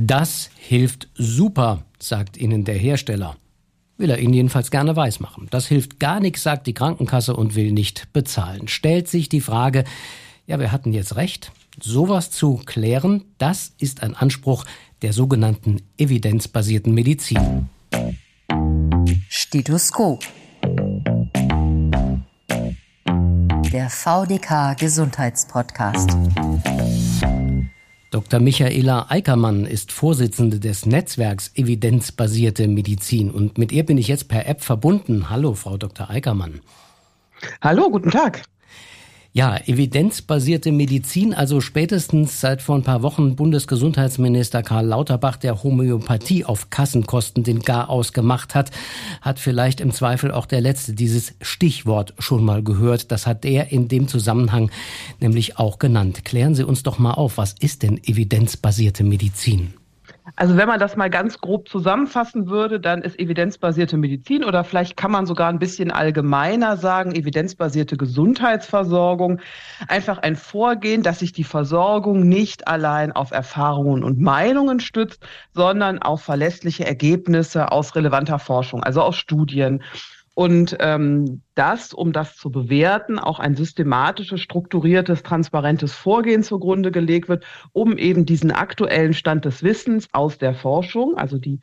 Das hilft super, sagt Ihnen der Hersteller. Will er Ihnen jedenfalls gerne weismachen. Das hilft gar nichts, sagt die Krankenkasse und will nicht bezahlen. Stellt sich die Frage, ja, wir hatten jetzt recht. Sowas zu klären, das ist ein Anspruch der sogenannten evidenzbasierten Medizin. Stethoskop. Der VDK Gesundheitspodcast. Dr. Michaela Eickermann ist Vorsitzende des Netzwerks Evidenzbasierte Medizin und mit ihr bin ich jetzt per App verbunden. Hallo, Frau Dr. Eickermann. Hallo, guten Tag. Ja, evidenzbasierte Medizin, also spätestens seit vor ein paar Wochen Bundesgesundheitsminister Karl Lauterbach der Homöopathie auf Kassenkosten den Garaus gemacht hat, hat vielleicht im Zweifel auch der Letzte dieses Stichwort schon mal gehört. Das hat er in dem Zusammenhang nämlich auch genannt. Klären Sie uns doch mal auf, was ist denn evidenzbasierte Medizin? Also wenn man das mal ganz grob zusammenfassen würde, dann ist evidenzbasierte Medizin oder vielleicht kann man sogar ein bisschen allgemeiner sagen, evidenzbasierte Gesundheitsversorgung einfach ein Vorgehen, dass sich die Versorgung nicht allein auf Erfahrungen und Meinungen stützt, sondern auf verlässliche Ergebnisse aus relevanter Forschung, also aus Studien. Und ähm, dass, um das zu bewerten, auch ein systematisches, strukturiertes, transparentes Vorgehen zugrunde gelegt wird, um eben diesen aktuellen Stand des Wissens aus der Forschung, also die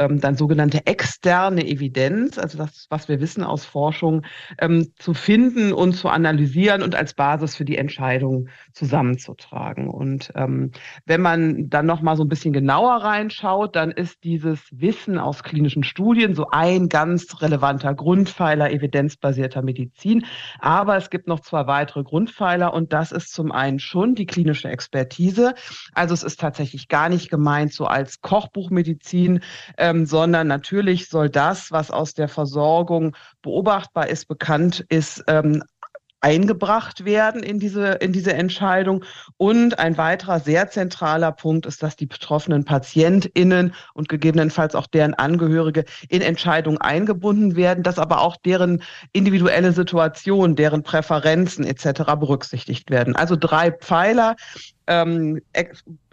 ähm, dann sogenannte externe Evidenz, also das, was wir wissen aus Forschung, ähm, zu finden und zu analysieren und als Basis für die Entscheidung zusammenzutragen. Und ähm, wenn man dann noch mal so ein bisschen genauer reinschaut, dann ist dieses Wissen aus klinischen Studien so ein ganz relevanter Grundpfeiler evidenzbasiert evidenzbasierter Medizin. Aber es gibt noch zwei weitere Grundpfeiler und das ist zum einen schon die klinische Expertise. Also es ist tatsächlich gar nicht gemeint so als Kochbuchmedizin, ähm, sondern natürlich soll das, was aus der Versorgung beobachtbar ist, bekannt ist, ähm, eingebracht werden in diese, in diese Entscheidung. Und ein weiterer sehr zentraler Punkt ist, dass die betroffenen PatientInnen und gegebenenfalls auch deren Angehörige in Entscheidungen eingebunden werden, dass aber auch deren individuelle Situation, deren Präferenzen etc. berücksichtigt werden. Also drei Pfeiler, ähm,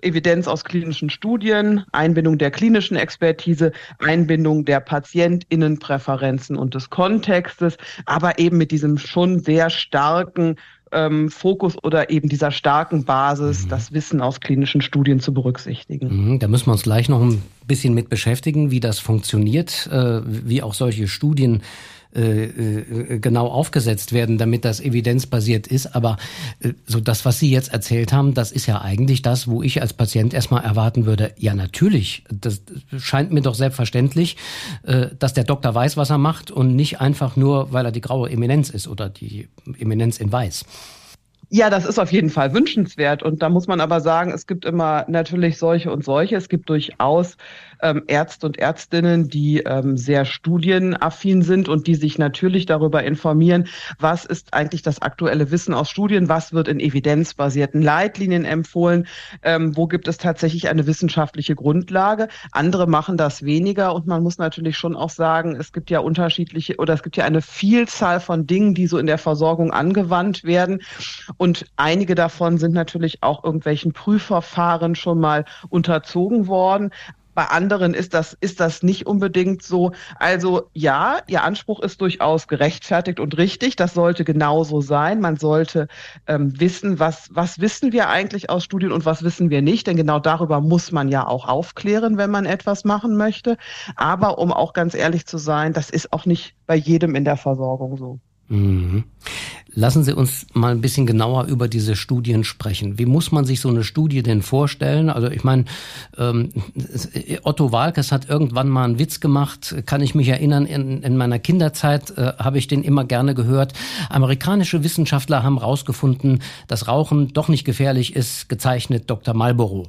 Evidenz aus klinischen Studien, Einbindung der klinischen Expertise, Einbindung der Patientinnenpräferenzen und des Kontextes, aber eben mit diesem schon sehr starken ähm, Fokus oder eben dieser starken Basis, mhm. das Wissen aus klinischen Studien zu berücksichtigen. Mhm, da müssen wir uns gleich noch ein bisschen mit beschäftigen, wie das funktioniert, äh, wie auch solche Studien äh, äh, genau aufgesetzt werden, damit das evidenzbasiert ist. Aber äh, so das, was Sie jetzt erzählt haben, das ist ja eigentlich das, wo ich als Patient erstmal erwarten würde, ja natürlich, das scheint mir doch selbstverständlich, äh, dass der Doktor weiß, was er macht und nicht einfach nur, weil er die graue Eminenz ist oder die Eminenz in Weiß. Ja, das ist auf jeden Fall wünschenswert. Und da muss man aber sagen, es gibt immer natürlich solche und solche. Es gibt durchaus ähm, Ärzte und Ärztinnen, die ähm, sehr studienaffin sind und die sich natürlich darüber informieren, was ist eigentlich das aktuelle Wissen aus Studien, was wird in evidenzbasierten Leitlinien empfohlen, ähm, wo gibt es tatsächlich eine wissenschaftliche Grundlage. Andere machen das weniger und man muss natürlich schon auch sagen, es gibt ja unterschiedliche oder es gibt ja eine Vielzahl von Dingen, die so in der Versorgung angewandt werden und einige davon sind natürlich auch irgendwelchen Prüfverfahren schon mal unterzogen worden. Bei anderen ist das, ist das nicht unbedingt so. Also ja, Ihr Anspruch ist durchaus gerechtfertigt und richtig. Das sollte genauso sein. Man sollte ähm, wissen, was, was wissen wir eigentlich aus Studien und was wissen wir nicht. Denn genau darüber muss man ja auch aufklären, wenn man etwas machen möchte. Aber um auch ganz ehrlich zu sein, das ist auch nicht bei jedem in der Versorgung so. Mhm. Lassen Sie uns mal ein bisschen genauer über diese Studien sprechen. Wie muss man sich so eine Studie denn vorstellen? Also ich meine, ähm, Otto Walkes hat irgendwann mal einen Witz gemacht, kann ich mich erinnern, in, in meiner Kinderzeit äh, habe ich den immer gerne gehört. Amerikanische Wissenschaftler haben herausgefunden, dass Rauchen doch nicht gefährlich ist, gezeichnet Dr. Marlboro.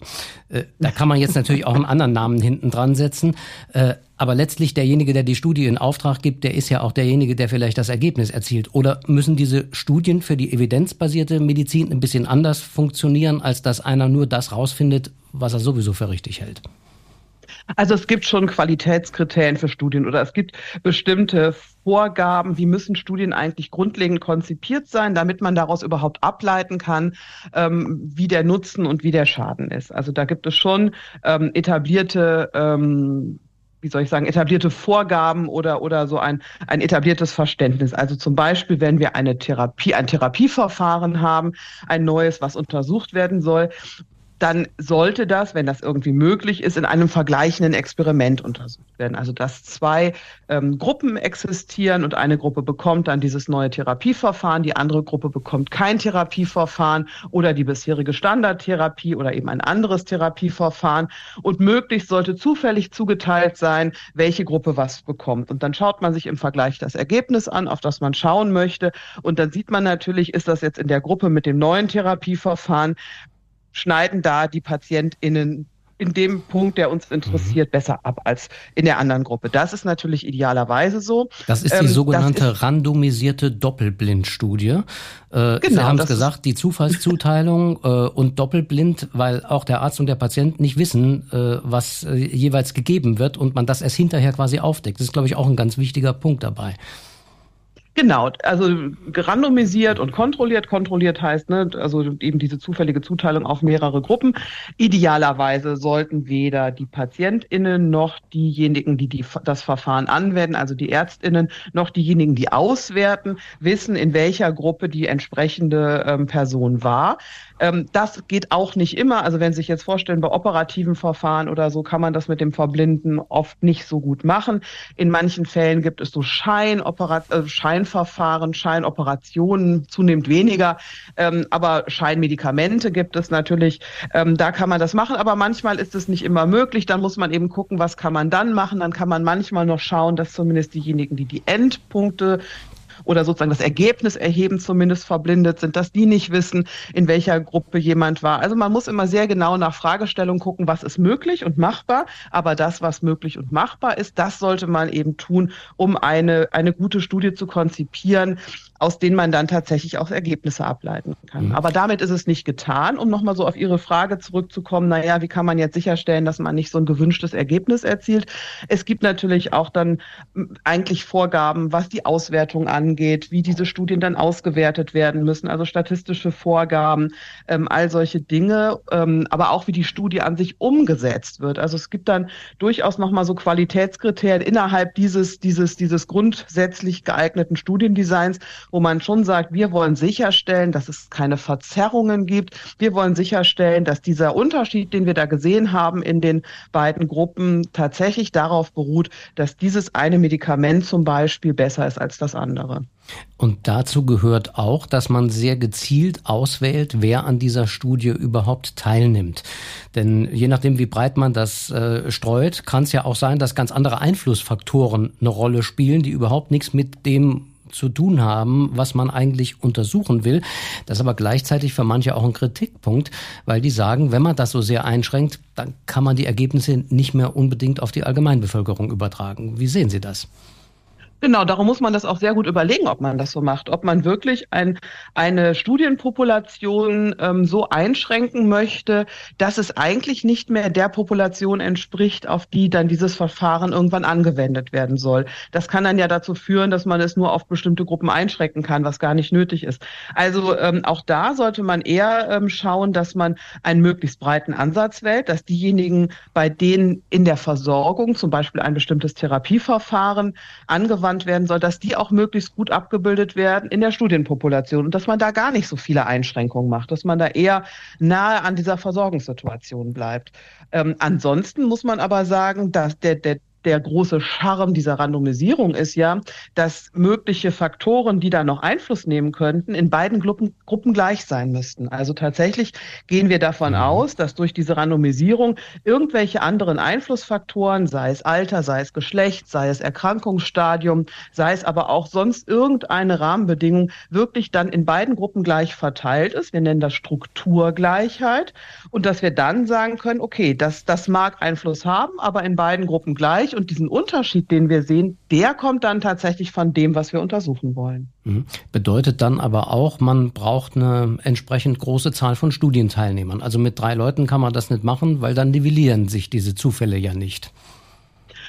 Äh, da kann man jetzt natürlich auch einen anderen Namen hinten dran setzen. Äh, aber letztlich derjenige, der die Studie in Auftrag gibt, der ist ja auch derjenige, der vielleicht das Ergebnis erzielt. Oder müssen diese Studien für die evidenzbasierte Medizin ein bisschen anders funktionieren, als dass einer nur das rausfindet, was er sowieso für richtig hält? Also es gibt schon Qualitätskriterien für Studien oder es gibt bestimmte Vorgaben, wie müssen Studien eigentlich grundlegend konzipiert sein, damit man daraus überhaupt ableiten kann, ähm, wie der Nutzen und wie der Schaden ist. Also da gibt es schon ähm, etablierte ähm, wie soll ich sagen, etablierte Vorgaben oder, oder so ein, ein etabliertes Verständnis. Also zum Beispiel, wenn wir eine Therapie, ein Therapieverfahren haben, ein neues, was untersucht werden soll dann sollte das, wenn das irgendwie möglich ist, in einem vergleichenden Experiment untersucht werden. Also dass zwei ähm, Gruppen existieren und eine Gruppe bekommt dann dieses neue Therapieverfahren, die andere Gruppe bekommt kein Therapieverfahren oder die bisherige Standardtherapie oder eben ein anderes Therapieverfahren. Und möglichst sollte zufällig zugeteilt sein, welche Gruppe was bekommt. Und dann schaut man sich im Vergleich das Ergebnis an, auf das man schauen möchte. Und dann sieht man natürlich, ist das jetzt in der Gruppe mit dem neuen Therapieverfahren schneiden da die PatientInnen in dem Punkt, der uns interessiert, mhm. besser ab als in der anderen Gruppe. Das ist natürlich idealerweise so. Das ist die ähm, sogenannte randomisierte Doppelblindstudie. Äh, genau, Sie haben es gesagt, die Zufallszuteilung äh, und doppelblind, weil auch der Arzt und der Patient nicht wissen, äh, was äh, jeweils gegeben wird und man das erst hinterher quasi aufdeckt. Das ist, glaube ich, auch ein ganz wichtiger Punkt dabei. Genau, also randomisiert und kontrolliert. Kontrolliert heißt, ne, also eben diese zufällige Zuteilung auf mehrere Gruppen. Idealerweise sollten weder die PatientInnen noch diejenigen, die, die das Verfahren anwenden, also die ÄrztInnen, noch diejenigen, die auswerten, wissen, in welcher Gruppe die entsprechende ähm, Person war. Ähm, das geht auch nicht immer. Also wenn Sie sich jetzt vorstellen, bei operativen Verfahren oder so kann man das mit dem Verblinden oft nicht so gut machen. In manchen Fällen gibt es so äh, Scheinverfahren, Scheinoperationen, zunehmend weniger. Ähm, aber Scheinmedikamente gibt es natürlich. Ähm, da kann man das machen. Aber manchmal ist es nicht immer möglich. Dann muss man eben gucken, was kann man dann machen. Dann kann man manchmal noch schauen, dass zumindest diejenigen, die die Endpunkte oder sozusagen das Ergebnis erheben zumindest verblindet sind, dass die nicht wissen, in welcher Gruppe jemand war. Also man muss immer sehr genau nach Fragestellung gucken, was ist möglich und machbar, aber das, was möglich und machbar ist, das sollte man eben tun, um eine, eine gute Studie zu konzipieren, aus denen man dann tatsächlich auch Ergebnisse ableiten kann. Mhm. Aber damit ist es nicht getan, um nochmal so auf Ihre Frage zurückzukommen, naja, wie kann man jetzt sicherstellen, dass man nicht so ein gewünschtes Ergebnis erzielt? Es gibt natürlich auch dann eigentlich Vorgaben, was die Auswertung angeht, wie diese Studien dann ausgewertet werden müssen, also statistische Vorgaben, ähm, all solche Dinge, ähm, aber auch wie die Studie an sich umgesetzt wird. Also es gibt dann durchaus nochmal so Qualitätskriterien innerhalb dieses, dieses, dieses grundsätzlich geeigneten Studiendesigns, wo man schon sagt, wir wollen sicherstellen, dass es keine Verzerrungen gibt. Wir wollen sicherstellen, dass dieser Unterschied, den wir da gesehen haben in den beiden Gruppen, tatsächlich darauf beruht, dass dieses eine Medikament zum Beispiel besser ist als das andere. Und dazu gehört auch, dass man sehr gezielt auswählt, wer an dieser Studie überhaupt teilnimmt. Denn je nachdem, wie breit man das äh, streut, kann es ja auch sein, dass ganz andere Einflussfaktoren eine Rolle spielen, die überhaupt nichts mit dem zu tun haben, was man eigentlich untersuchen will. Das ist aber gleichzeitig für manche auch ein Kritikpunkt, weil die sagen, wenn man das so sehr einschränkt, dann kann man die Ergebnisse nicht mehr unbedingt auf die Allgemeinbevölkerung übertragen. Wie sehen Sie das? Genau, darum muss man das auch sehr gut überlegen, ob man das so macht, ob man wirklich ein, eine Studienpopulation ähm, so einschränken möchte, dass es eigentlich nicht mehr der Population entspricht, auf die dann dieses Verfahren irgendwann angewendet werden soll. Das kann dann ja dazu führen, dass man es nur auf bestimmte Gruppen einschränken kann, was gar nicht nötig ist. Also ähm, auch da sollte man eher ähm, schauen, dass man einen möglichst breiten Ansatz wählt, dass diejenigen, bei denen in der Versorgung zum Beispiel ein bestimmtes Therapieverfahren angewandt angewandt werden soll, dass die auch möglichst gut abgebildet werden in der Studienpopulation und dass man da gar nicht so viele Einschränkungen macht, dass man da eher nahe an dieser Versorgungssituation bleibt. Ähm, ansonsten muss man aber sagen, dass der, der der große Charme dieser Randomisierung ist ja, dass mögliche Faktoren, die da noch Einfluss nehmen könnten, in beiden Gruppen, Gruppen gleich sein müssten. Also tatsächlich gehen wir davon mhm. aus, dass durch diese Randomisierung irgendwelche anderen Einflussfaktoren, sei es Alter, sei es Geschlecht, sei es Erkrankungsstadium, sei es aber auch sonst irgendeine Rahmenbedingung, wirklich dann in beiden Gruppen gleich verteilt ist. Wir nennen das Strukturgleichheit. Und dass wir dann sagen können, okay, das, das mag Einfluss haben, aber in beiden Gruppen gleich und diesen Unterschied, den wir sehen, der kommt dann tatsächlich von dem, was wir untersuchen wollen. Mhm. Bedeutet dann aber auch, man braucht eine entsprechend große Zahl von Studienteilnehmern. Also mit drei Leuten kann man das nicht machen, weil dann nivellieren sich diese Zufälle ja nicht.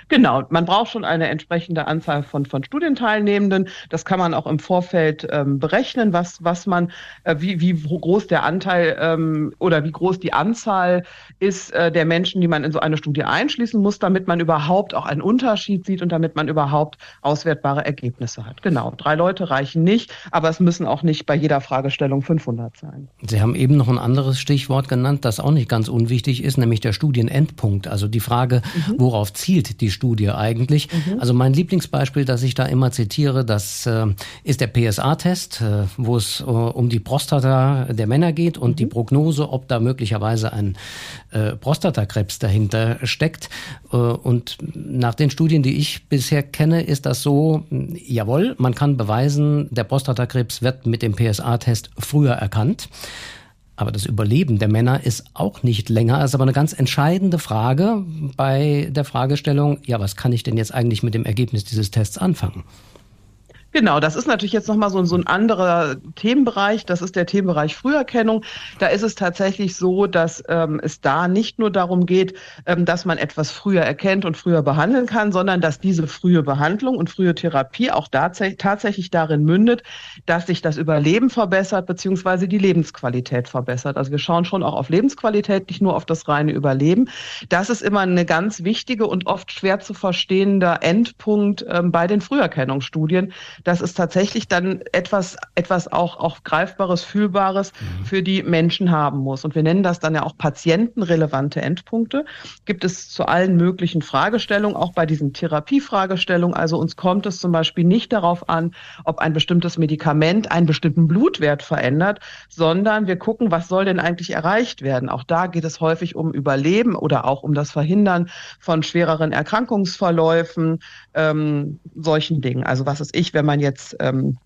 Genau, man braucht schon eine entsprechende Anzahl von, von Studienteilnehmenden. Das kann man auch im Vorfeld ähm, berechnen, was, was man, äh, wie, wie groß der Anteil ähm, oder wie groß die Anzahl ist äh, der Menschen, die man in so eine Studie einschließen muss, damit man überhaupt auch einen Unterschied sieht und damit man überhaupt auswertbare Ergebnisse hat. Genau, drei Leute reichen nicht, aber es müssen auch nicht bei jeder Fragestellung 500 sein. Sie haben eben noch ein anderes Stichwort genannt, das auch nicht ganz unwichtig ist, nämlich der Studienendpunkt. Also die Frage, mhm. worauf zielt die Studie eigentlich. Mhm. Also mein Lieblingsbeispiel, das ich da immer zitiere, das äh, ist der PSA-Test, äh, wo es äh, um die Prostata der Männer geht und mhm. die Prognose, ob da möglicherweise ein äh, Prostatakrebs dahinter steckt. Äh, und nach den Studien, die ich bisher kenne, ist das so, jawohl, man kann beweisen, der Prostatakrebs wird mit dem PSA-Test früher erkannt. Aber das Überleben der Männer ist auch nicht länger. Das ist aber eine ganz entscheidende Frage bei der Fragestellung, ja, was kann ich denn jetzt eigentlich mit dem Ergebnis dieses Tests anfangen? Genau, das ist natürlich jetzt nochmal so, so ein anderer Themenbereich. Das ist der Themenbereich Früherkennung. Da ist es tatsächlich so, dass ähm, es da nicht nur darum geht, ähm, dass man etwas früher erkennt und früher behandeln kann, sondern dass diese frühe Behandlung und frühe Therapie auch tatsächlich darin mündet, dass sich das Überleben verbessert beziehungsweise die Lebensqualität verbessert. Also wir schauen schon auch auf Lebensqualität, nicht nur auf das reine Überleben. Das ist immer eine ganz wichtige und oft schwer zu verstehender Endpunkt ähm, bei den Früherkennungsstudien dass es tatsächlich dann etwas, etwas auch, auch Greifbares, Fühlbares mhm. für die Menschen haben muss. Und wir nennen das dann ja auch patientenrelevante Endpunkte. Gibt es zu allen möglichen Fragestellungen, auch bei diesen Therapiefragestellungen. Also uns kommt es zum Beispiel nicht darauf an, ob ein bestimmtes Medikament einen bestimmten Blutwert verändert, sondern wir gucken, was soll denn eigentlich erreicht werden. Auch da geht es häufig um Überleben oder auch um das Verhindern von schwereren Erkrankungsverläufen, ähm, solchen Dingen. Also was ist ich, wenn man jetzt ähm,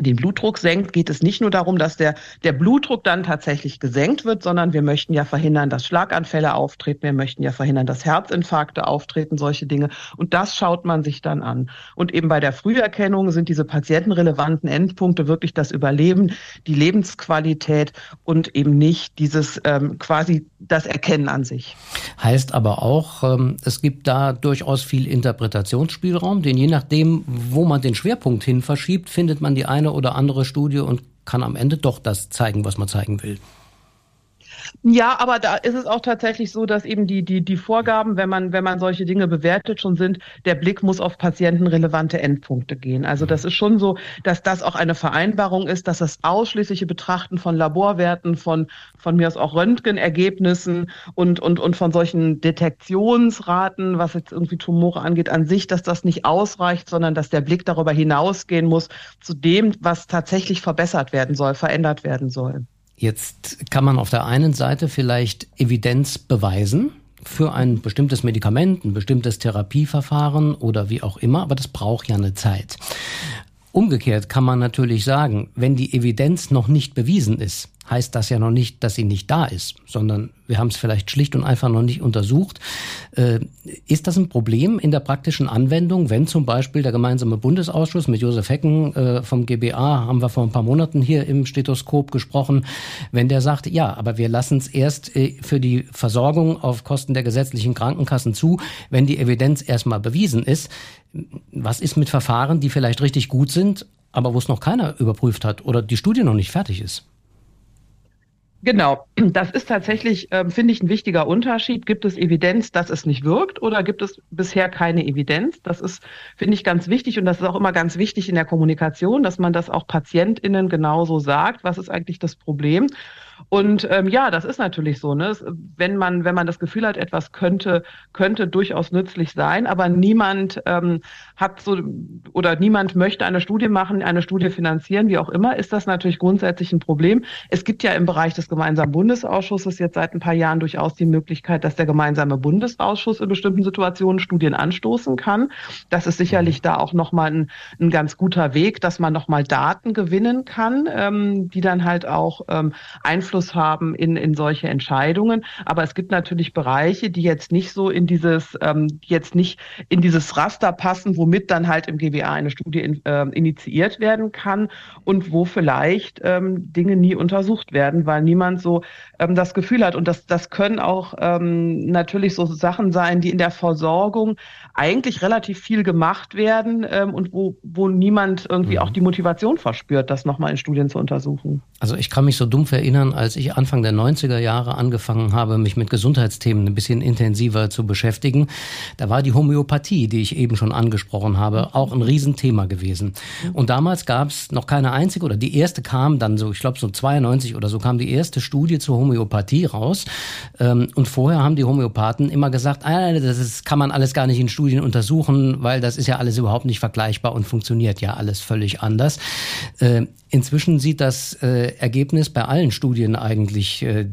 den Blutdruck senkt, geht es nicht nur darum, dass der, der Blutdruck dann tatsächlich gesenkt wird, sondern wir möchten ja verhindern, dass Schlaganfälle auftreten, wir möchten ja verhindern, dass Herzinfarkte auftreten, solche Dinge. Und das schaut man sich dann an. Und eben bei der Früherkennung sind diese patientenrelevanten Endpunkte wirklich das Überleben, die Lebensqualität und eben nicht dieses ähm, quasi das Erkennen an sich. Heißt aber auch, ähm, es gibt da durchaus viel Interpretationsspielraum, denn je nachdem, wo man den Schwerpunkt hin verschiebt, findet man die eine oder andere Studie und kann am Ende doch das zeigen, was man zeigen will. Ja, aber da ist es auch tatsächlich so, dass eben die, die, die Vorgaben, wenn man, wenn man solche Dinge bewertet, schon sind, der Blick muss auf patientenrelevante Endpunkte gehen. Also das ist schon so, dass das auch eine Vereinbarung ist, dass das ausschließliche Betrachten von Laborwerten, von, von mir aus auch Röntgenergebnissen und, und, und von solchen Detektionsraten, was jetzt irgendwie Tumore angeht, an sich, dass das nicht ausreicht, sondern dass der Blick darüber hinausgehen muss zu dem, was tatsächlich verbessert werden soll, verändert werden soll. Jetzt kann man auf der einen Seite vielleicht Evidenz beweisen für ein bestimmtes Medikament, ein bestimmtes Therapieverfahren oder wie auch immer, aber das braucht ja eine Zeit. Umgekehrt kann man natürlich sagen, wenn die Evidenz noch nicht bewiesen ist, heißt das ja noch nicht, dass sie nicht da ist, sondern wir haben es vielleicht schlicht und einfach noch nicht untersucht. Äh, ist das ein Problem in der praktischen Anwendung, wenn zum Beispiel der gemeinsame Bundesausschuss mit Josef Hecken äh, vom GBA, haben wir vor ein paar Monaten hier im Stethoskop gesprochen, wenn der sagt, ja, aber wir lassen es erst äh, für die Versorgung auf Kosten der gesetzlichen Krankenkassen zu, wenn die Evidenz erstmal bewiesen ist. Was ist mit Verfahren, die vielleicht richtig gut sind, aber wo es noch keiner überprüft hat oder die Studie noch nicht fertig ist? Genau, das ist tatsächlich, äh, finde ich, ein wichtiger Unterschied. Gibt es Evidenz, dass es nicht wirkt oder gibt es bisher keine Evidenz? Das ist, finde ich, ganz wichtig und das ist auch immer ganz wichtig in der Kommunikation, dass man das auch PatientInnen genauso sagt. Was ist eigentlich das Problem? Und ähm, ja, das ist natürlich so. Ne? Wenn man, wenn man das Gefühl hat, etwas könnte, könnte durchaus nützlich sein, aber niemand ähm, hat so oder niemand möchte eine Studie machen, eine Studie finanzieren, wie auch immer, ist das natürlich grundsätzlich ein Problem. Es gibt ja im Bereich des gemeinsamen Bundesausschusses jetzt seit ein paar Jahren durchaus die Möglichkeit, dass der gemeinsame Bundesausschuss in bestimmten Situationen Studien anstoßen kann. Das ist sicherlich da auch nochmal ein, ein ganz guter Weg, dass man nochmal Daten gewinnen kann, ähm, die dann halt auch ähm, Einfluss Einfluss haben in, in solche Entscheidungen. Aber es gibt natürlich Bereiche, die jetzt nicht so in dieses, ähm, jetzt nicht in dieses Raster passen, womit dann halt im GWA eine Studie in, äh, initiiert werden kann und wo vielleicht ähm, Dinge nie untersucht werden, weil niemand so ähm, das Gefühl hat. Und das, das können auch ähm, natürlich so Sachen sein, die in der Versorgung eigentlich relativ viel gemacht werden ähm, und wo, wo niemand irgendwie mhm. auch die Motivation verspürt, das nochmal in Studien zu untersuchen. Also ich kann mich so dumpf erinnern, als ich Anfang der 90er Jahre angefangen habe, mich mit Gesundheitsthemen ein bisschen intensiver zu beschäftigen. Da war die Homöopathie, die ich eben schon angesprochen habe, auch ein Riesenthema gewesen. Und damals gab es noch keine einzige oder die erste kam dann so, ich glaube so 92 oder so kam die erste Studie zur Homöopathie raus. Ähm, und vorher haben die Homöopathen immer gesagt, ah, das ist, kann man alles gar nicht in Studien untersuchen, weil das ist ja alles überhaupt nicht vergleichbar und funktioniert ja alles völlig anders. Äh, inzwischen sieht das äh, Ergebnis bei allen Studien eigentlich, äh,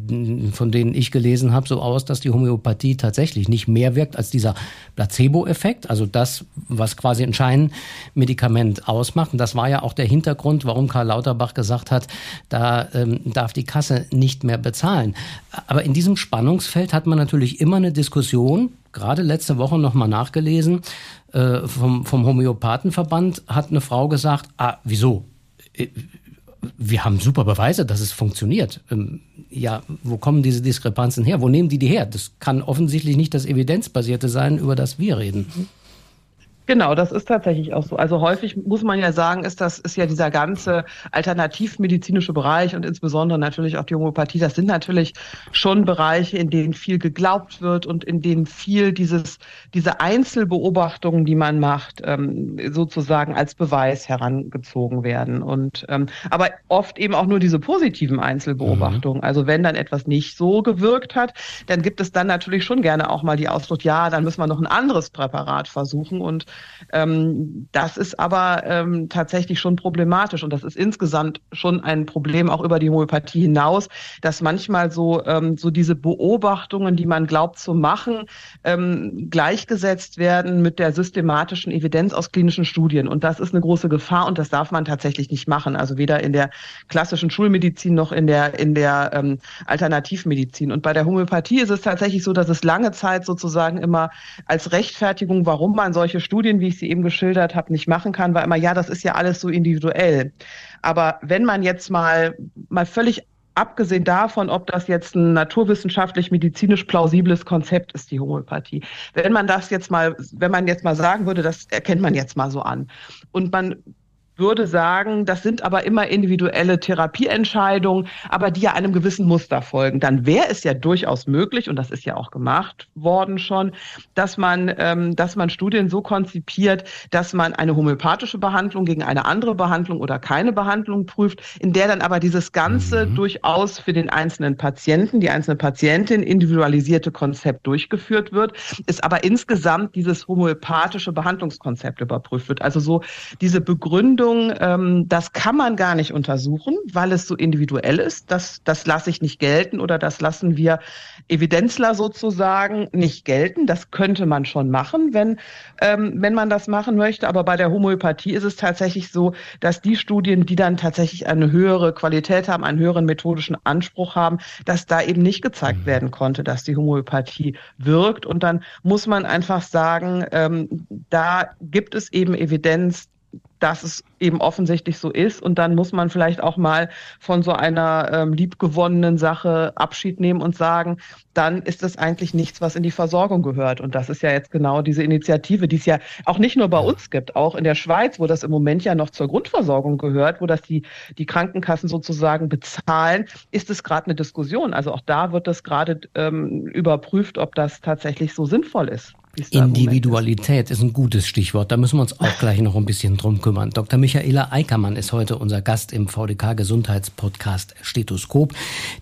von denen ich gelesen habe, so aus, dass die Homöopathie tatsächlich nicht mehr wirkt als dieser Placebo-Effekt, also das, was quasi ein Scheinmedikament ausmacht. Und das war ja auch der Hintergrund, warum Karl Lauterbach gesagt hat, da ähm, darf die Kasse nicht mehr bezahlen. Aber in diesem Spannungsfeld hat man natürlich immer eine Diskussion, gerade letzte Woche nochmal nachgelesen, äh, vom, vom Homöopathenverband hat eine Frau gesagt, ah, wieso? Wir haben super Beweise, dass es funktioniert. Ähm, ja, wo kommen diese Diskrepanzen her? Wo nehmen die die her? Das kann offensichtlich nicht das Evidenzbasierte sein, über das wir reden. Genau, das ist tatsächlich auch so. Also häufig muss man ja sagen, ist das ist ja dieser ganze alternativmedizinische Bereich und insbesondere natürlich auch die Homöopathie. Das sind natürlich schon Bereiche, in denen viel geglaubt wird und in denen viel dieses diese Einzelbeobachtungen, die man macht, ähm, sozusagen als Beweis herangezogen werden. Und ähm, aber oft eben auch nur diese positiven Einzelbeobachtungen. Mhm. Also wenn dann etwas nicht so gewirkt hat, dann gibt es dann natürlich schon gerne auch mal die Ausdruck, ja, dann müssen wir noch ein anderes Präparat versuchen und ähm, das ist aber ähm, tatsächlich schon problematisch und das ist insgesamt schon ein Problem auch über die Homöopathie hinaus, dass manchmal so, ähm, so diese Beobachtungen, die man glaubt zu machen, ähm, gleichgesetzt werden mit der systematischen Evidenz aus klinischen Studien. Und das ist eine große Gefahr und das darf man tatsächlich nicht machen. Also weder in der klassischen Schulmedizin noch in der, in der ähm, Alternativmedizin. Und bei der Homöopathie ist es tatsächlich so, dass es lange Zeit sozusagen immer als Rechtfertigung, warum man solche Studien Studien, wie ich sie eben geschildert habe, nicht machen kann, war immer, ja, das ist ja alles so individuell. Aber wenn man jetzt mal, mal völlig abgesehen davon, ob das jetzt ein naturwissenschaftlich medizinisch plausibles Konzept ist, die Homöopathie. Wenn man das jetzt mal, wenn man jetzt mal sagen würde, das erkennt man jetzt mal so an. Und man würde sagen, das sind aber immer individuelle Therapieentscheidungen, aber die ja einem gewissen Muster folgen. Dann wäre es ja durchaus möglich, und das ist ja auch gemacht worden schon, dass man, ähm, dass man Studien so konzipiert, dass man eine homöopathische Behandlung gegen eine andere Behandlung oder keine Behandlung prüft, in der dann aber dieses Ganze mhm. durchaus für den einzelnen Patienten, die einzelne Patientin individualisierte Konzept durchgeführt wird, ist aber insgesamt dieses homöopathische Behandlungskonzept überprüft wird. Also so diese Begründung, Bildung, ähm, das kann man gar nicht untersuchen, weil es so individuell ist. Das, das lasse ich nicht gelten oder das lassen wir Evidenzler sozusagen nicht gelten. Das könnte man schon machen, wenn, ähm, wenn man das machen möchte. Aber bei der Homöopathie ist es tatsächlich so, dass die Studien, die dann tatsächlich eine höhere Qualität haben, einen höheren methodischen Anspruch haben, dass da eben nicht gezeigt mhm. werden konnte, dass die Homöopathie wirkt. Und dann muss man einfach sagen, ähm, da gibt es eben Evidenz, dass es eben offensichtlich so ist. Und dann muss man vielleicht auch mal von so einer ähm, liebgewonnenen Sache Abschied nehmen und sagen, dann ist das eigentlich nichts, was in die Versorgung gehört. Und das ist ja jetzt genau diese Initiative, die es ja auch nicht nur bei uns gibt, auch in der Schweiz, wo das im Moment ja noch zur Grundversorgung gehört, wo das die, die Krankenkassen sozusagen bezahlen, ist es gerade eine Diskussion. Also auch da wird das gerade ähm, überprüft, ob das tatsächlich so sinnvoll ist. Individualität ist. ist ein gutes Stichwort. Da müssen wir uns auch gleich noch ein bisschen drum kümmern. Dr. Michaela Eickermann ist heute unser Gast im VDK Gesundheitspodcast Stethoskop,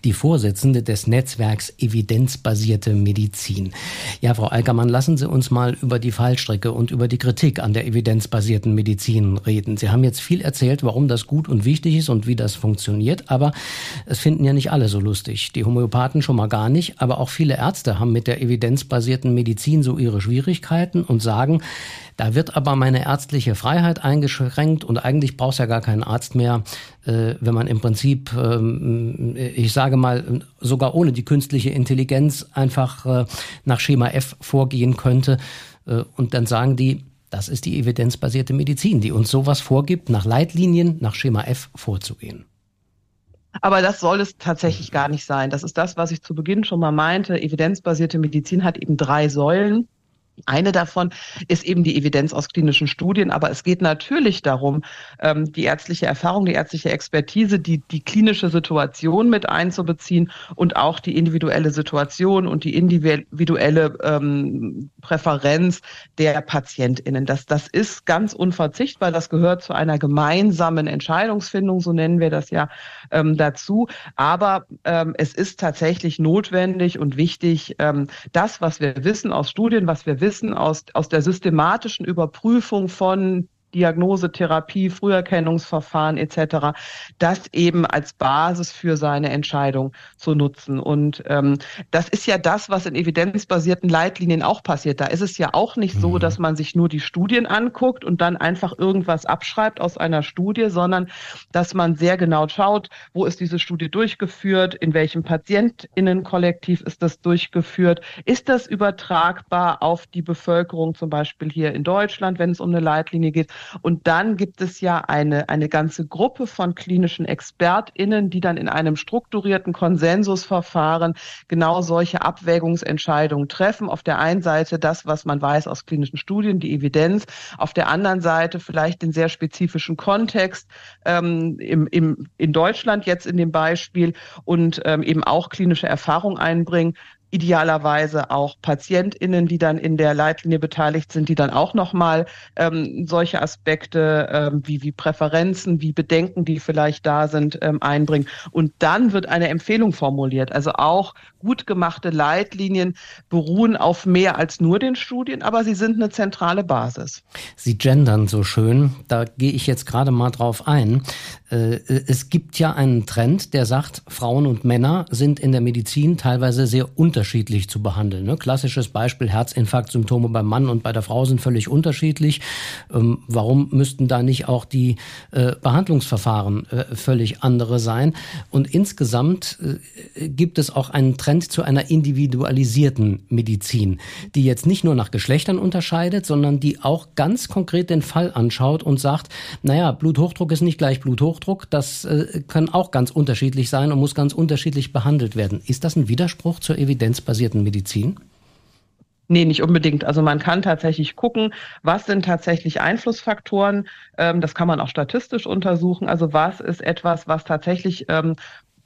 die Vorsitzende des Netzwerks Evidenzbasierte Medizin. Ja, Frau Eickermann, lassen Sie uns mal über die Fallstrecke und über die Kritik an der evidenzbasierten Medizin reden. Sie haben jetzt viel erzählt, warum das gut und wichtig ist und wie das funktioniert, aber es finden ja nicht alle so lustig. Die Homöopathen schon mal gar nicht, aber auch viele Ärzte haben mit der evidenzbasierten Medizin so ihre Schwierigkeiten und sagen, da wird aber meine ärztliche Freiheit eingeschränkt und eigentlich braucht es ja gar keinen Arzt mehr, äh, wenn man im Prinzip, ähm, ich sage mal, sogar ohne die künstliche Intelligenz einfach äh, nach Schema F vorgehen könnte. Äh, und dann sagen die, das ist die evidenzbasierte Medizin, die uns sowas vorgibt, nach Leitlinien, nach Schema F vorzugehen. Aber das soll es tatsächlich gar nicht sein. Das ist das, was ich zu Beginn schon mal meinte. Evidenzbasierte Medizin hat eben drei Säulen. Eine davon ist eben die Evidenz aus klinischen Studien, aber es geht natürlich darum, ähm, die ärztliche Erfahrung, die ärztliche Expertise, die, die klinische Situation mit einzubeziehen und auch die individuelle Situation und die individuelle ähm, Präferenz der PatientInnen. Das, das ist ganz unverzichtbar. Das gehört zu einer gemeinsamen Entscheidungsfindung, so nennen wir das ja ähm, dazu. Aber ähm, es ist tatsächlich notwendig und wichtig, ähm, das, was wir wissen aus Studien, was wir Wissen aus, aus der systematischen Überprüfung von Diagnose, Therapie, Früherkennungsverfahren etc., das eben als Basis für seine Entscheidung zu nutzen. Und ähm, das ist ja das, was in evidenzbasierten Leitlinien auch passiert. Da ist es ja auch nicht so, mhm. dass man sich nur die Studien anguckt und dann einfach irgendwas abschreibt aus einer Studie, sondern dass man sehr genau schaut, wo ist diese Studie durchgeführt, in welchem Patientinnenkollektiv ist das durchgeführt, ist das übertragbar auf die Bevölkerung, zum Beispiel hier in Deutschland, wenn es um eine Leitlinie geht. Und dann gibt es ja eine, eine ganze Gruppe von klinischen ExpertInnen, die dann in einem strukturierten Konsensusverfahren genau solche Abwägungsentscheidungen treffen. Auf der einen Seite das, was man weiß aus klinischen Studien, die Evidenz. Auf der anderen Seite vielleicht den sehr spezifischen Kontext ähm, im, im, in Deutschland jetzt in dem Beispiel und ähm, eben auch klinische Erfahrung einbringen idealerweise auch PatientInnen, die dann in der Leitlinie beteiligt sind, die dann auch nochmal ähm, solche Aspekte ähm, wie, wie Präferenzen, wie Bedenken, die vielleicht da sind, ähm, einbringen. Und dann wird eine Empfehlung formuliert. Also auch gut gemachte Leitlinien beruhen auf mehr als nur den Studien, aber sie sind eine zentrale Basis. Sie gendern so schön. Da gehe ich jetzt gerade mal drauf ein. Äh, es gibt ja einen Trend, der sagt, Frauen und Männer sind in der Medizin teilweise sehr unterschiedlich zu behandeln. Ne? Klassisches Beispiel, Herzinfarktsymptome beim Mann und bei der Frau sind völlig unterschiedlich. Ähm, warum müssten da nicht auch die äh, Behandlungsverfahren äh, völlig andere sein? Und insgesamt gibt es auch einen Trend zu einer individualisierten Medizin, die jetzt nicht nur nach Geschlechtern unterscheidet, sondern die auch ganz konkret den Fall anschaut und sagt, naja, Bluthochdruck ist nicht gleich Bluthochdruck, das äh, kann auch ganz unterschiedlich sein und muss ganz unterschiedlich behandelt werden. Ist das ein Widerspruch zur evidenzbasierten Medizin? Nee, nicht unbedingt. Also man kann tatsächlich gucken, was sind tatsächlich Einflussfaktoren. Ähm, das kann man auch statistisch untersuchen. Also was ist etwas, was tatsächlich ähm,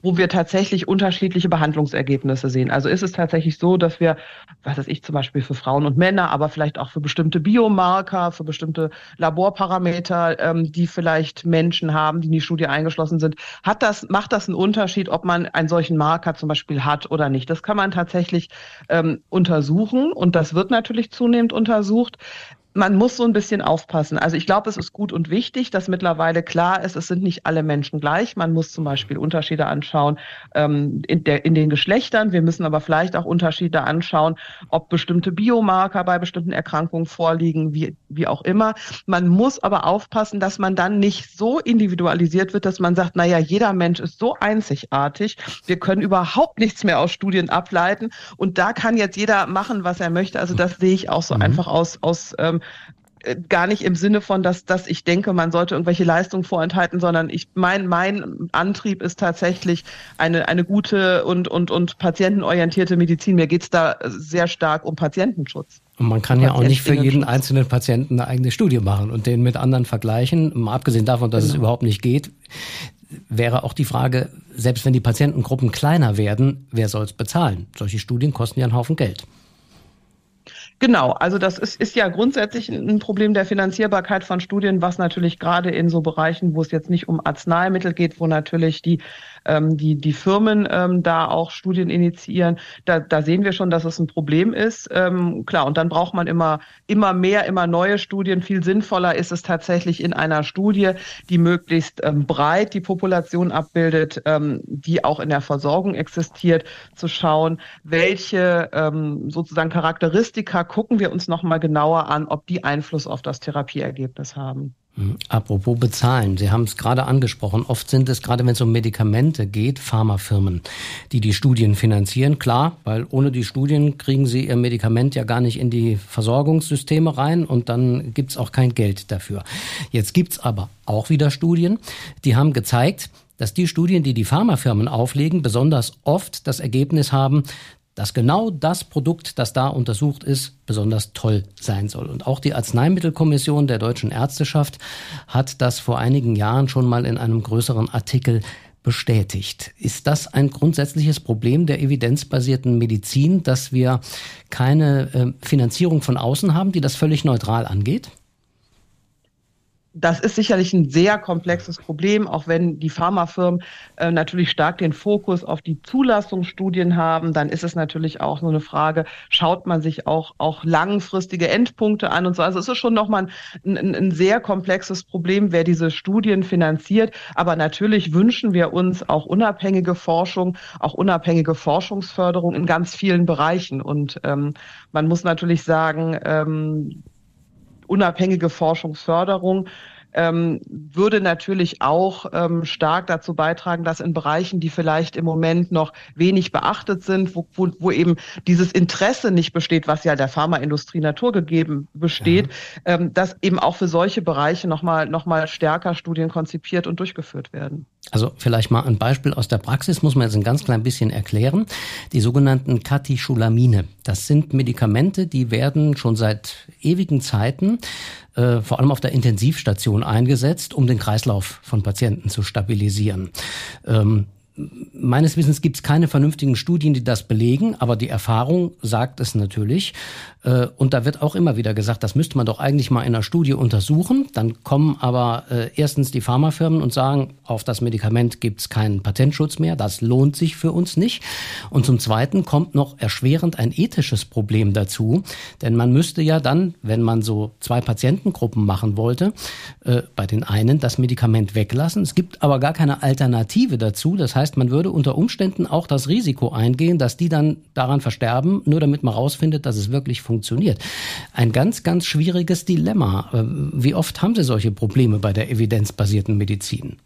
wo wir tatsächlich unterschiedliche Behandlungsergebnisse sehen. Also ist es tatsächlich so, dass wir, was weiß ich, zum Beispiel für Frauen und Männer, aber vielleicht auch für bestimmte Biomarker, für bestimmte Laborparameter, ähm, die vielleicht Menschen haben, die in die Studie eingeschlossen sind, hat das, macht das einen Unterschied, ob man einen solchen Marker zum Beispiel hat oder nicht. Das kann man tatsächlich ähm, untersuchen und das wird natürlich zunehmend untersucht man muss so ein bisschen aufpassen. Also ich glaube, es ist gut und wichtig, dass mittlerweile klar ist, es sind nicht alle Menschen gleich. Man muss zum Beispiel Unterschiede anschauen ähm, in, der, in den Geschlechtern. Wir müssen aber vielleicht auch Unterschiede anschauen, ob bestimmte Biomarker bei bestimmten Erkrankungen vorliegen, wie, wie auch immer. Man muss aber aufpassen, dass man dann nicht so individualisiert wird, dass man sagt, naja, jeder Mensch ist so einzigartig. Wir können überhaupt nichts mehr aus Studien ableiten. Und da kann jetzt jeder machen, was er möchte. Also das sehe ich auch so mhm. einfach aus, aus ähm, äh, gar nicht im Sinne von, dass, dass ich denke, man sollte irgendwelche Leistungen vorenthalten, sondern ich mein, mein Antrieb ist tatsächlich eine, eine gute und, und, und patientenorientierte Medizin. Mir geht es da sehr stark um Patientenschutz. Und man kann ja auch nicht für jeden einzelnen Patienten eine eigene Studie machen und den mit anderen vergleichen. Mal abgesehen davon, dass genau. es überhaupt nicht geht, wäre auch die Frage, selbst wenn die Patientengruppen kleiner werden, wer soll es bezahlen? Solche Studien kosten ja einen Haufen Geld. Genau, also das ist, ist ja grundsätzlich ein Problem der Finanzierbarkeit von Studien, was natürlich gerade in so Bereichen, wo es jetzt nicht um Arzneimittel geht, wo natürlich die ähm, die, die Firmen ähm, da auch Studien initiieren. Da, da sehen wir schon, dass es ein Problem ist. Ähm, klar, und dann braucht man immer, immer mehr, immer neue Studien. Viel sinnvoller ist es tatsächlich in einer Studie, die möglichst ähm, breit die Population abbildet, ähm, die auch in der Versorgung existiert, zu schauen, welche ähm, sozusagen Charakteristika gucken wir uns nochmal genauer an, ob die Einfluss auf das Therapieergebnis haben. Hm, apropos bezahlen, Sie haben es gerade angesprochen. Oft sind es, gerade wenn es um Medikamente geht, Pharmafirmen, die die Studien finanzieren. Klar, weil ohne die Studien kriegen Sie Ihr Medikament ja gar nicht in die Versorgungssysteme rein und dann gibt es auch kein Geld dafür. Jetzt gibt es aber auch wieder Studien, die haben gezeigt, dass die Studien, die die Pharmafirmen auflegen, besonders oft das Ergebnis haben, dass genau das Produkt, das da untersucht ist, besonders toll sein soll. Und auch die Arzneimittelkommission der deutschen Ärzteschaft hat das vor einigen Jahren schon mal in einem größeren Artikel bestätigt. Ist das ein grundsätzliches Problem der evidenzbasierten Medizin, dass wir keine äh, Finanzierung von außen haben, die das völlig neutral angeht? Das ist sicherlich ein sehr komplexes Problem, auch wenn die Pharmafirmen äh, natürlich stark den Fokus auf die Zulassungsstudien haben, dann ist es natürlich auch nur eine Frage, schaut man sich auch, auch langfristige Endpunkte an und so. Also es ist schon nochmal ein, ein, ein sehr komplexes Problem, wer diese Studien finanziert. Aber natürlich wünschen wir uns auch unabhängige Forschung, auch unabhängige Forschungsförderung in ganz vielen Bereichen. Und ähm, man muss natürlich sagen, ähm, unabhängige Forschungsförderung ähm, würde natürlich auch ähm, stark dazu beitragen, dass in Bereichen, die vielleicht im Moment noch wenig beachtet sind, wo, wo, wo eben dieses Interesse nicht besteht, was ja der Pharmaindustrie naturgegeben besteht, ja. ähm, dass eben auch für solche Bereiche nochmal noch mal stärker Studien konzipiert und durchgeführt werden. Also vielleicht mal ein Beispiel aus der Praxis, muss man jetzt ein ganz klein bisschen erklären. Die sogenannten Katecholamine, das sind Medikamente, die werden schon seit ewigen Zeiten äh, vor allem auf der Intensivstation eingesetzt, um den Kreislauf von Patienten zu stabilisieren. Ähm, meines Wissens gibt es keine vernünftigen Studien, die das belegen, aber die Erfahrung sagt es natürlich. Äh, und da wird auch immer wieder gesagt, das müsste man doch eigentlich mal in einer Studie untersuchen. Dann kommen aber äh, erstens die Pharmafirmen und sagen, auf das Medikament gibt es keinen Patentschutz mehr. Das lohnt sich für uns nicht. Und zum Zweiten kommt noch erschwerend ein ethisches Problem dazu. Denn man müsste ja dann, wenn man so zwei Patientengruppen machen wollte, äh, bei den einen das Medikament weglassen. Es gibt aber gar keine Alternative dazu. Das heißt, man würde unter Umständen auch das Risiko eingehen, dass die dann daran versterben, nur damit man rausfindet, dass es wirklich funktioniert. Ein ganz, ganz schwieriges Dilemma. Äh, wie oft haben Sie solche Probleme bei der evidenzbasierten Medizin?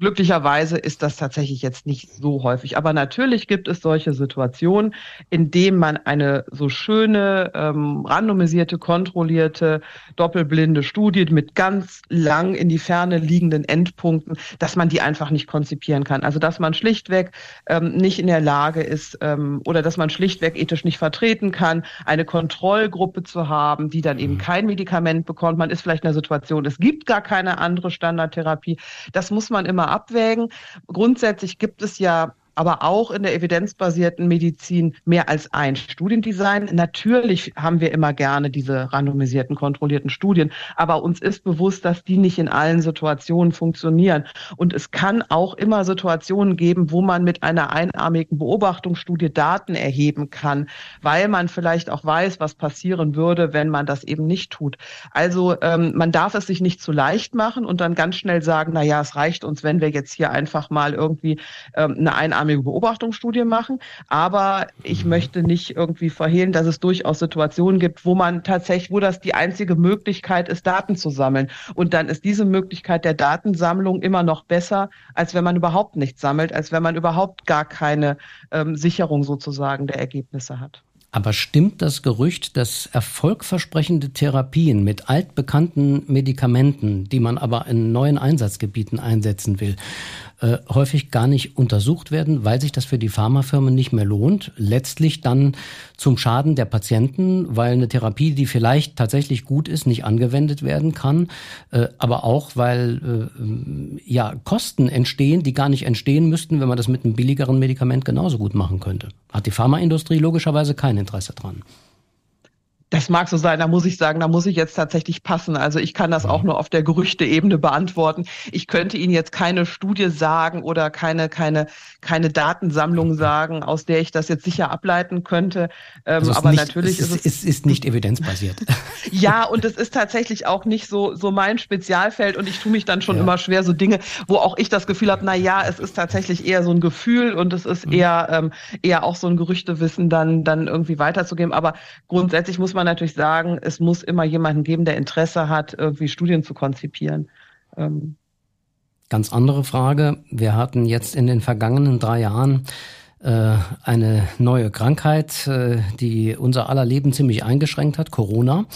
Glücklicherweise ist das tatsächlich jetzt nicht so häufig. Aber natürlich gibt es solche Situationen, in denen man eine so schöne, ähm, randomisierte, kontrollierte, doppelblinde Studie mit ganz lang in die Ferne liegenden Endpunkten, dass man die einfach nicht konzipieren kann. Also dass man schlichtweg ähm, nicht in der Lage ist ähm, oder dass man schlichtweg ethisch nicht vertreten kann, eine Kontrollgruppe zu haben, die dann eben mhm. kein Medikament bekommt. Man ist vielleicht in der Situation, es gibt gar keine andere Standardtherapie. Das muss man immer abwägen. Grundsätzlich gibt es ja aber auch in der evidenzbasierten Medizin mehr als ein Studiendesign. Natürlich haben wir immer gerne diese randomisierten, kontrollierten Studien, aber uns ist bewusst, dass die nicht in allen Situationen funktionieren. Und es kann auch immer Situationen geben, wo man mit einer einarmigen Beobachtungsstudie Daten erheben kann, weil man vielleicht auch weiß, was passieren würde, wenn man das eben nicht tut. Also ähm, man darf es sich nicht zu leicht machen und dann ganz schnell sagen, na ja, es reicht uns, wenn wir jetzt hier einfach mal irgendwie ähm, eine einarmige einarmige Beobachtungsstudie machen. Aber ich mhm. möchte nicht irgendwie verhehlen, dass es durchaus Situationen gibt, wo man tatsächlich, wo das die einzige Möglichkeit ist, Daten zu sammeln. Und dann ist diese Möglichkeit der Datensammlung immer noch besser, als wenn man überhaupt nichts sammelt, als wenn man überhaupt gar keine ähm, Sicherung sozusagen der Ergebnisse hat. Aber stimmt das Gerücht, dass erfolgversprechende Therapien mit altbekannten Medikamenten, die man aber in neuen Einsatzgebieten einsetzen will, äh, häufig gar nicht untersucht werden, weil sich das für die Pharmafirmen nicht mehr lohnt. Letztlich dann zum Schaden der Patienten, weil eine Therapie, die vielleicht tatsächlich gut ist, nicht angewendet werden kann, äh, aber auch, weil äh, ja Kosten entstehen, die gar nicht entstehen müssten, wenn man das mit einem billigeren Medikament genauso gut machen könnte. Hat die Pharmaindustrie logischerweise kein Interesse dran Das mag so sein, da muss ich sagen, da muss ich jetzt tatsächlich passen. Also ich kann das auch nur auf der Gerüchteebene beantworten. Ich könnte Ihnen jetzt keine Studie sagen oder keine, keine, keine Datensammlung sagen, aus der ich das jetzt sicher ableiten könnte. Ähm, also aber nicht, natürlich es ist, es ist, ist nicht evidenzbasiert. ja, und es ist tatsächlich auch nicht so, so mein Spezialfeld und ich tue mich dann schon ja. immer schwer, so Dinge, wo auch ich das Gefühl habe, na ja, es ist tatsächlich eher so ein Gefühl und es ist mhm. eher, ähm, eher auch so ein Gerüchtewissen dann, dann irgendwie weiterzugeben. Aber grundsätzlich muss man natürlich sagen, es muss immer jemanden geben, der Interesse hat, irgendwie Studien zu konzipieren. Ähm. Ganz andere Frage. Wir hatten jetzt in den vergangenen drei Jahren eine neue Krankheit, äh, die unser aller Leben ziemlich eingeschränkt hat, Corona.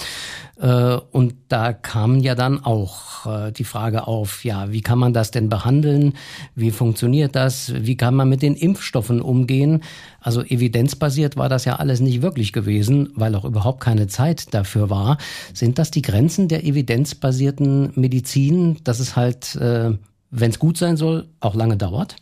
Äh, und da kam ja dann auch die Frage auf, ja, wie kann man das denn behandeln? Wie funktioniert das? Wie kann man mit den Impfstoffen umgehen? Also evidenzbasiert war das ja alles nicht wirklich gewesen, weil auch überhaupt keine Zeit dafür war. Sind das die Grenzen der evidenzbasierten Medizin, dass es halt, wenn es gut sein soll, auch lange dauert?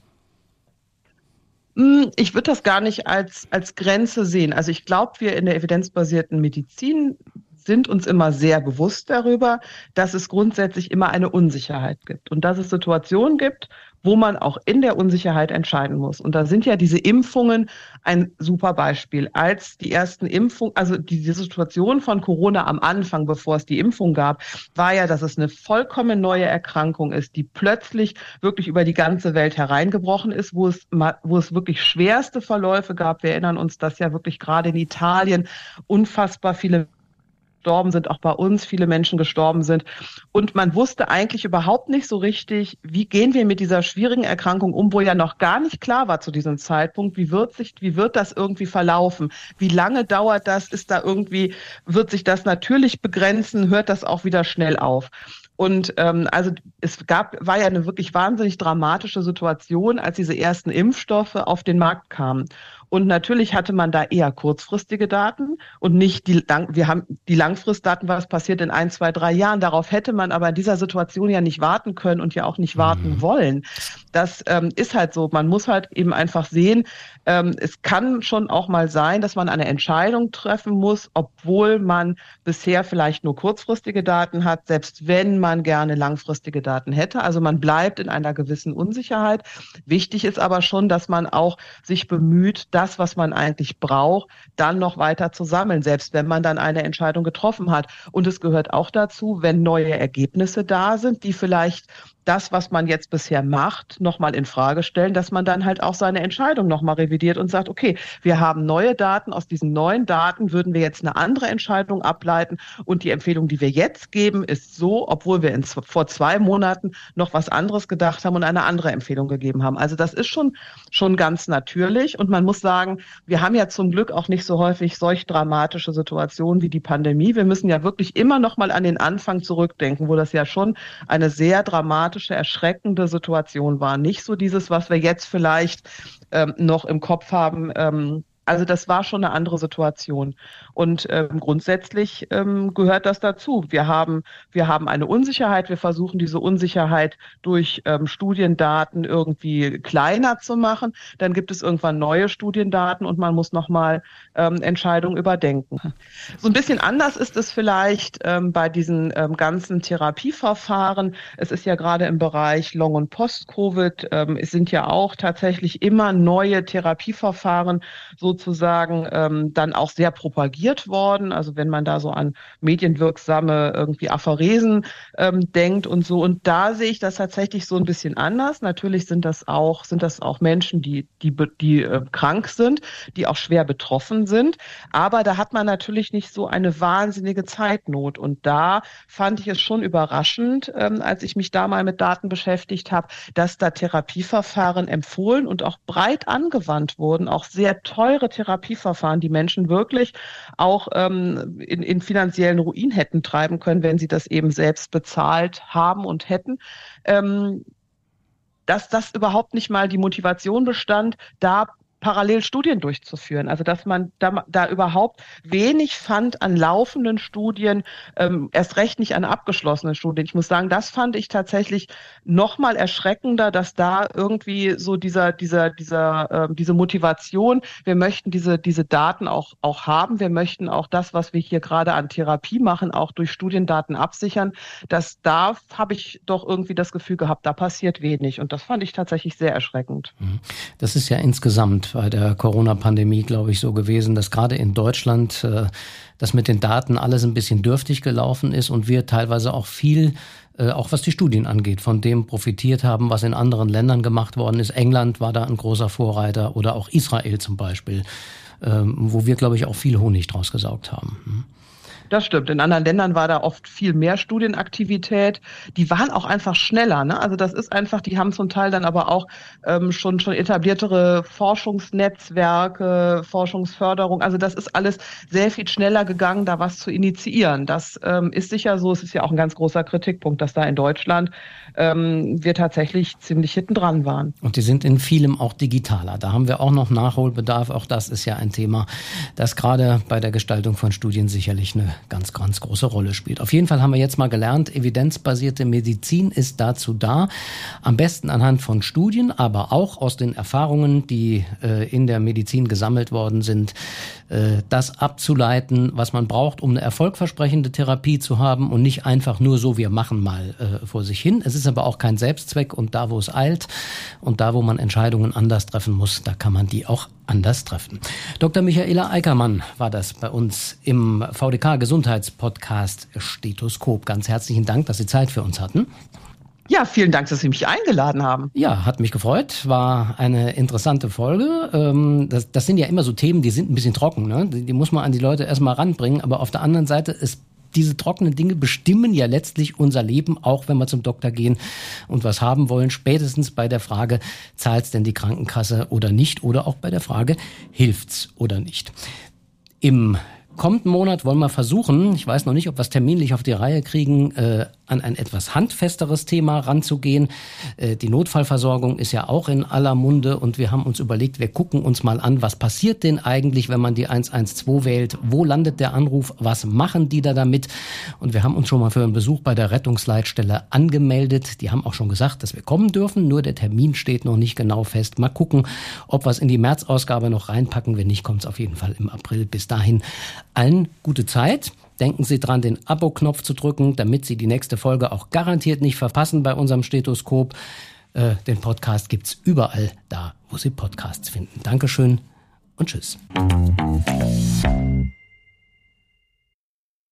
Hm, ich würde das gar nicht als, als Grenze sehen. Also ich glaube, wir in der evidenzbasierten Medizin sind uns immer sehr bewusst darüber, dass es grundsätzlich immer eine Unsicherheit gibt und dass es Situationen gibt, wo man auch in der Unsicherheit entscheiden muss. Und da sind ja diese Impfungen ein super Beispiel. Als die ersten Impfungen, also die Situation von Corona am Anfang, bevor es die Impfung gab, war ja, dass es eine vollkommen neue Erkrankung ist, die plötzlich wirklich über die ganze Welt hereingebrochen ist, wo es, wo es wirklich schwerste Verläufe gab. Wir erinnern uns, dass ja wirklich gerade in Italien unfassbar viele gestorben sind, auch bei uns viele Menschen gestorben sind. Und man wusste eigentlich überhaupt nicht so richtig, wie gehen wir mit dieser schwierigen Erkrankung um, wo ja noch gar nicht klar war zu diesem Zeitpunkt, wie wird sich, wie wird das irgendwie verlaufen? Wie lange dauert das? Ist da irgendwie, wird sich das natürlich begrenzen? Hört das auch wieder schnell auf? Und ähm, also es gab, war ja eine wirklich wahnsinnig dramatische Situation, als diese ersten Impfstoffe auf den Markt kamen. Und natürlich hatte man da eher kurzfristige Daten und nicht die, wir haben die Langfristdaten, was passiert in ein, zwei, drei Jahren. Darauf hätte man aber in dieser Situation ja nicht warten können und ja auch nicht warten mhm. wollen. Das ähm, ist halt so. Man muss halt eben einfach sehen, ähm, es kann schon auch mal sein, dass man eine Entscheidung treffen muss, obwohl man bisher vielleicht nur kurzfristige Daten hat, selbst wenn man gerne langfristige Daten hätte. Also man bleibt in einer gewissen Unsicherheit. Wichtig ist aber schon, dass man auch sich bemüht, das, was man eigentlich braucht, dann noch weiter zu sammeln, selbst wenn man dann eine Entscheidung getroffen hat. Und es gehört auch dazu, wenn neue Ergebnisse da sind, die vielleicht das, was man jetzt bisher macht, nochmal in Frage stellen, dass man dann halt auch seine Entscheidung nochmal revidiert und sagt, okay, wir haben neue Daten, aus diesen neuen Daten würden wir jetzt eine andere Entscheidung ableiten und die Empfehlung, die wir jetzt geben, ist so, obwohl wir in, vor zwei Monaten noch was anderes gedacht haben und eine andere Empfehlung gegeben haben. Also das ist schon, schon ganz natürlich und man muss sagen, wir haben ja zum Glück auch nicht so häufig solch dramatische Situationen wie die Pandemie. Wir müssen ja wirklich immer nochmal an den Anfang zurückdenken, wo das ja schon eine sehr dramatische dramatische, erschreckende Situation war. Nicht so dieses, was wir jetzt vielleicht ähm, noch im Kopf haben, ähm, also das war schon eine andere Situation. Und ähm, grundsätzlich ähm, gehört das dazu. Wir haben, wir haben eine Unsicherheit. Wir versuchen diese Unsicherheit durch ähm, Studiendaten irgendwie kleiner zu machen. Dann gibt es irgendwann neue Studiendaten und man muss nochmal ähm, Entscheidungen überdenken. So ein bisschen anders ist es vielleicht ähm, bei diesen ähm, ganzen Therapieverfahren. Es ist ja gerade im Bereich Long- und Post-Covid, ähm, es sind ja auch tatsächlich immer neue Therapieverfahren so sozusagen ähm, dann auch sehr propagiert worden. Also wenn man da so an medienwirksame irgendwie Aphoresen ähm, denkt und so. Und da sehe ich das tatsächlich so ein bisschen anders. Natürlich sind das auch, sind das auch Menschen, die, die, die äh, krank sind, die auch schwer betroffen sind. Aber da hat man natürlich nicht so eine wahnsinnige Zeitnot. Und da fand ich es schon überraschend, ähm, als ich mich da mal mit Daten beschäftigt habe, dass da Therapieverfahren empfohlen und auch breit angewandt wurden, auch sehr teure Therapieverfahren, die Menschen wirklich auch ähm, in, in finanziellen Ruin hätten treiben können, wenn sie das eben selbst bezahlt haben und hätten. Ähm, dass das überhaupt nicht mal die Motivation bestand, da parallel Studien durchzuführen. Also dass man da, da überhaupt wenig fand an laufenden Studien, ähm, erst recht nicht an abgeschlossenen Studien. Ich muss sagen, das fand ich tatsächlich noch mal erschreckender, dass da irgendwie so dieser, dieser, dieser, äh, diese Motivation, wir möchten diese, diese Daten auch, auch haben, wir möchten auch das, was wir hier gerade an Therapie machen, auch durch Studiendaten absichern, dass da habe ich doch irgendwie das Gefühl gehabt, da passiert wenig. Und das fand ich tatsächlich sehr erschreckend. Mhm. Das ist ja insgesamt bei der Corona-Pandemie, glaube ich, so gewesen, dass gerade in Deutschland äh, das mit den Daten alles ein bisschen dürftig gelaufen ist und wir teilweise auch viel äh, auch was die Studien angeht, von dem profitiert haben, was in anderen Ländern gemacht worden ist. England war da ein großer Vorreiter oder auch Israel zum Beispiel, ähm, wo wir, glaube ich, auch viel Honig draus gesaugt haben. Das stimmt. In anderen Ländern war da oft viel mehr Studienaktivität. Die waren auch einfach schneller. Ne? Also das ist einfach, die haben zum Teil dann aber auch ähm, schon, schon etabliertere Forschungsnetzwerke, Forschungsförderung. Also das ist alles sehr viel schneller gegangen, da was zu initiieren. Das ähm, ist sicher so. Es ist ja auch ein ganz großer Kritikpunkt, dass da in Deutschland ähm, wir tatsächlich ziemlich hinten dran waren. Und die sind in vielem auch digitaler. Da haben wir auch noch Nachholbedarf. Auch das ist ja ein Thema, das gerade bei der Gestaltung von Studien sicherlich eine ganz, ganz große Rolle spielt. Auf jeden Fall haben wir jetzt mal gelernt, evidenzbasierte Medizin ist dazu da, am besten anhand von Studien, aber auch aus den Erfahrungen, die äh, in der Medizin gesammelt worden sind, äh, das abzuleiten, was man braucht, um eine erfolgversprechende Therapie zu haben und nicht einfach nur so, wir machen mal äh, vor sich hin. Es ist aber auch kein Selbstzweck und da, wo es eilt und da, wo man Entscheidungen anders treffen muss, da kann man die auch anders treffen. Dr. Michaela Eickermann war das bei uns im VDK Gesundheitspodcast Stethoskop. Ganz herzlichen Dank, dass Sie Zeit für uns hatten. Ja, vielen Dank, dass Sie mich eingeladen haben. Ja, hat mich gefreut. War eine interessante Folge. Ähm, das, das sind ja immer so Themen, die sind ein bisschen trocken. Ne? Die, muss man an die Leute erstmal ranbringen. Aber auf der anderen Seite, es diese trockenen Dinge bestimmen ja letztlich unser Leben, auch wenn wir zum Doktor gehen und was haben wollen, spätestens bei der Frage, zahlt's denn die Krankenkasse oder nicht, oder auch bei der Frage, hilft's oder nicht. Im kommenden Monat wollen wir versuchen, ich weiß noch nicht, ob wir es terminlich auf die Reihe kriegen, äh, an ein etwas handfesteres Thema ranzugehen. Äh, die Notfallversorgung ist ja auch in aller Munde und wir haben uns überlegt, wir gucken uns mal an, was passiert denn eigentlich, wenn man die 112 wählt? Wo landet der Anruf? Was machen die da damit? Und wir haben uns schon mal für einen Besuch bei der Rettungsleitstelle angemeldet. Die haben auch schon gesagt, dass wir kommen dürfen, nur der Termin steht noch nicht genau fest. Mal gucken, ob wir es in die Märzausgabe noch reinpacken. Wenn nicht, kommt es auf jeden Fall im April. Bis dahin allen gute Zeit. Denken Sie dran, den Abo-Knopf zu drücken, damit Sie die nächste Folge auch garantiert nicht verpassen bei unserem Stethoskop. Äh, den Podcast gibt's überall da, wo Sie Podcasts finden. Dankeschön und tschüss.